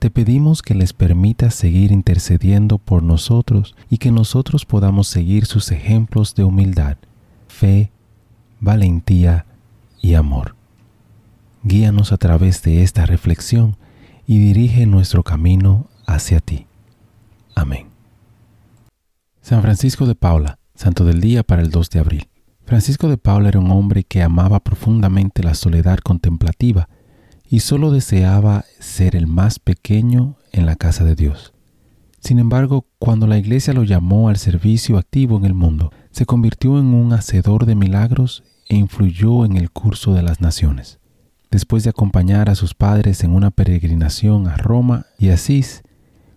Te pedimos que les permitas seguir intercediendo por nosotros y que nosotros podamos seguir sus ejemplos de humildad, fe, valentía y amor. Guíanos a través de esta reflexión y dirige nuestro camino hacia ti. Amén. San Francisco de Paula, Santo del Día para el 2 de abril. Francisco de Paula era un hombre que amaba profundamente la soledad contemplativa y solo deseaba ser el más pequeño en la casa de Dios. Sin embargo, cuando la iglesia lo llamó al servicio activo en el mundo, se convirtió en un hacedor de milagros e influyó en el curso de las naciones. Después de acompañar a sus padres en una peregrinación a Roma y Asís,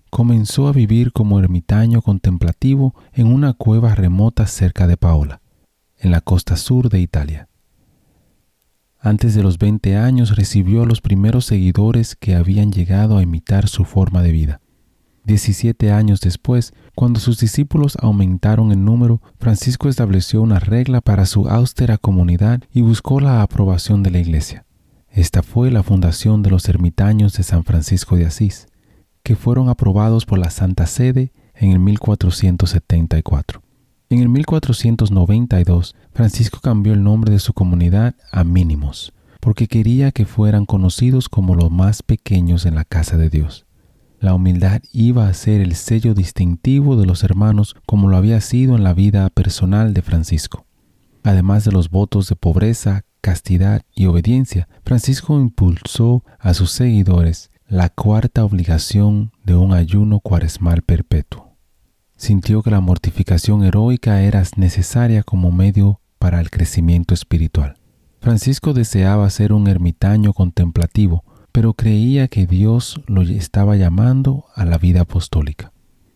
comenzó a vivir como ermitaño contemplativo en una cueva remota cerca de Paola, en la costa sur de Italia. Antes de los 20 años recibió a los primeros seguidores que habían llegado a imitar su forma de vida. 17 años después, cuando sus discípulos aumentaron en número, Francisco estableció una regla para su austera comunidad y buscó la aprobación de la Iglesia. Esta fue la fundación de los ermitaños de San Francisco de Asís, que fueron aprobados por la Santa Sede en el 1474. En el 1492, Francisco cambió el nombre de su comunidad a Mínimos, porque quería que fueran conocidos como los más pequeños en la casa de Dios. La humildad iba a ser el sello distintivo de los hermanos como lo había sido en la vida personal de Francisco. Además de los votos de pobreza, castidad y obediencia, Francisco impulsó a sus seguidores la cuarta obligación de un ayuno cuaresmal perpetuo sintió que la mortificación heroica era necesaria como medio para el crecimiento espiritual. Francisco deseaba ser un ermitaño contemplativo, pero creía que Dios lo estaba llamando a la vida apostólica.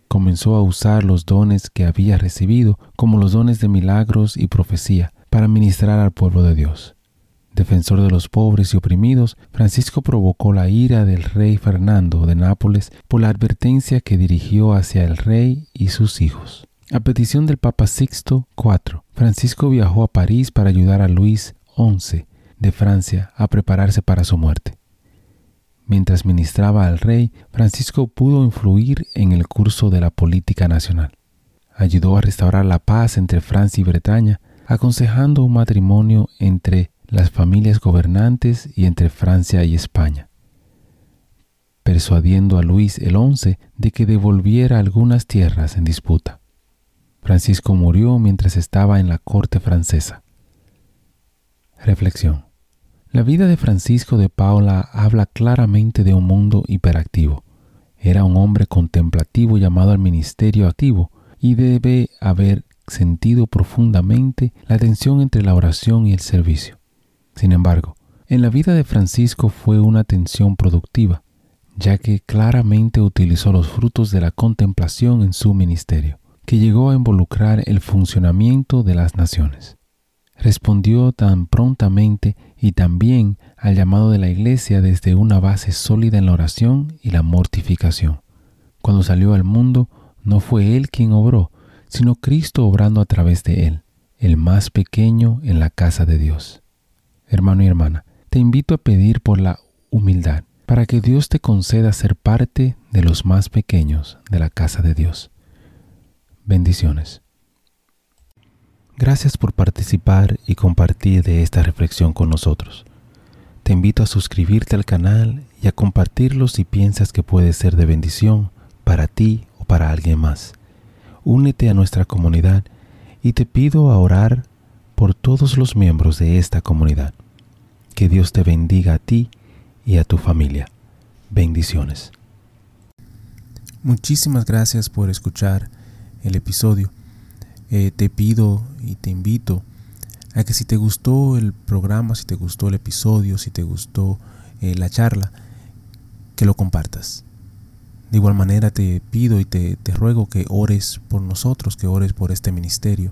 Comenzó a usar los dones que había recibido, como los dones de milagros y profecía, para ministrar al pueblo de Dios defensor de los pobres y oprimidos, Francisco provocó la ira del rey Fernando de Nápoles por la advertencia que dirigió hacia el rey y sus hijos. A petición del Papa Sixto IV, Francisco viajó a París para ayudar a Luis XI de Francia a prepararse para su muerte. Mientras ministraba al rey, Francisco pudo influir en el curso de la política nacional. Ayudó a restaurar la paz entre Francia y Bretaña, aconsejando un matrimonio entre las familias gobernantes y entre Francia y España, persuadiendo a Luis el XI de que devolviera algunas tierras en disputa. Francisco murió mientras estaba en la corte francesa. Reflexión. La vida de Francisco de Paula habla claramente de un mundo hiperactivo. Era un hombre contemplativo llamado al ministerio activo y debe haber sentido profundamente la tensión entre la oración y el servicio. Sin embargo, en la vida de Francisco fue una tensión productiva, ya que claramente utilizó los frutos de la contemplación en su ministerio, que llegó a involucrar el funcionamiento de las naciones. Respondió tan prontamente y también al llamado de la Iglesia desde una base sólida en la oración y la mortificación. Cuando salió al mundo, no fue él quien obró, sino Cristo obrando a través de él, el más pequeño en la casa de Dios hermano y hermana, te invito a pedir por la humildad, para que Dios te conceda ser parte de los más pequeños de la casa de Dios. Bendiciones. Gracias por participar y compartir de esta reflexión con nosotros. Te invito a suscribirte al canal y a compartirlo si piensas que puede ser de bendición para ti o para alguien más. Únete a nuestra comunidad y te pido a orar por todos los miembros de esta comunidad. Que Dios te bendiga a ti y a tu familia. Bendiciones. Muchísimas gracias por escuchar el episodio. Eh, te pido y te invito a que si te gustó el programa, si te gustó el episodio, si te gustó eh, la charla, que lo compartas. De igual manera te pido y te, te ruego que ores por nosotros, que ores por este ministerio.